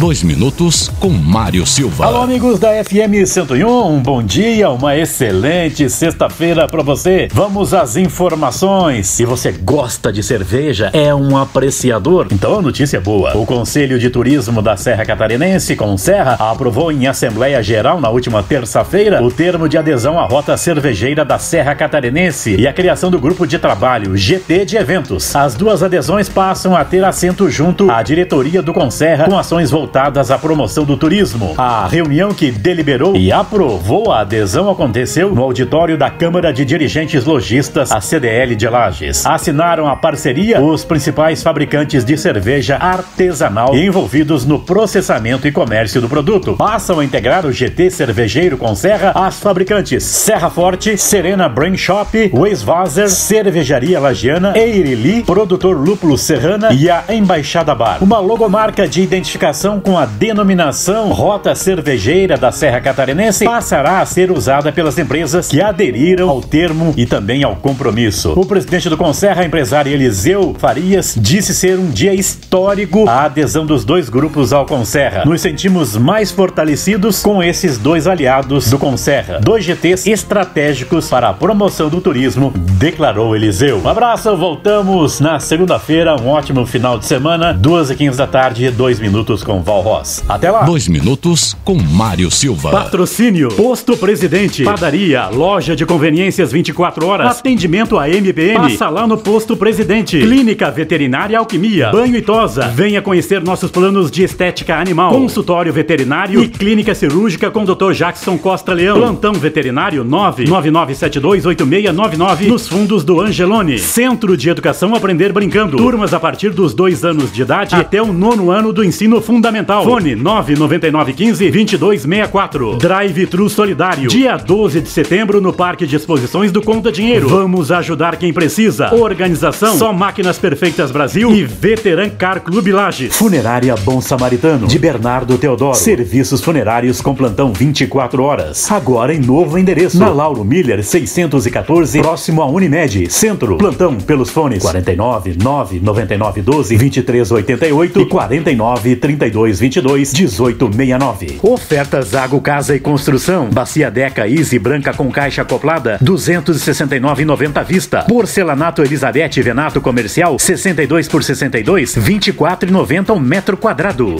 Dois minutos com Mário Silva. Alô, amigos da FM 101, um bom dia, uma excelente sexta-feira para você. Vamos às informações. Se você gosta de cerveja, é um apreciador, então a notícia é boa. O Conselho de Turismo da Serra Catarinense, com Serra, aprovou em Assembleia Geral na última terça-feira o termo de adesão à rota cervejeira da Serra Catarinense e a criação do grupo de trabalho GT de Eventos. As duas adesões passam a ter assento junto à diretoria do Conserra com ações voltadas à promoção do turismo. A reunião que deliberou e aprovou a adesão aconteceu no auditório da Câmara de Dirigentes Logistas, a CDL de Lages. Assinaram a parceria os principais fabricantes de cerveja artesanal envolvidos no processamento e comércio do produto. Passam a integrar o GT Cervejeiro com Serra as fabricantes Serra Forte, Serena Brain Shop, Weiswasser, Cervejaria Lagiana, Eirili, Produtor Lúpulo Serrana e a Embaixada Bar. Uma logomarca de identificação com a denominação Rota Cervejeira da Serra Catarinense passará a ser usada pelas empresas que aderiram ao termo e também ao compromisso. O presidente do Conserra, empresário Eliseu Farias, disse ser um dia histórico a adesão dos dois grupos ao Conserra. Nos sentimos mais fortalecidos com esses dois aliados do Conserra, dois GTs estratégicos para a promoção do turismo, declarou Eliseu. Um abraço, voltamos na segunda-feira, um ótimo final de semana, duas e quinze da tarde, dois minutos com Val Ross. Até lá! Dois minutos com Mário Silva. Patrocínio, Posto Presidente, Padaria, Loja de Conveniências 24 horas, atendimento a MPM, passa lá no Posto Presidente, Clínica Veterinária Alquimia, Banho e Tosa, venha conhecer nossos planos de estética animal, consultório veterinário e clínica cirúrgica com Dr. Jackson Costa Leão, plantão veterinário 999728699 nos fundos do Angelone, Centro de Educação Aprender Brincando, turmas a partir dos dois anos de idade até o nono ano do ensino fundamental, fone 99915-2264, Drive True Solidário, dia 12 de setembro no Parque de Exposições do Conta Dinheiro, vamos ajudar quem precisa, organização. Só Máquinas Perfeitas Brasil. E Veteran Car Clube Lages, Funerária Bom Samaritano, de Bernardo Teodoro, serviços funerários com plantão 24 horas, agora em novo endereço, na Lauro Miller 614, próximo à Unimed, Centro, plantão pelos fones. 49 999 12 23 88 e 49 32 22 18 69. Ofertas Zago Casa e Construção, Bacia Deca Easy branca com caixa acoplada 269,90 à vista. Porcelanato Elizabeth Venato Comercial 62 por 62 24,90 um metro quadrado.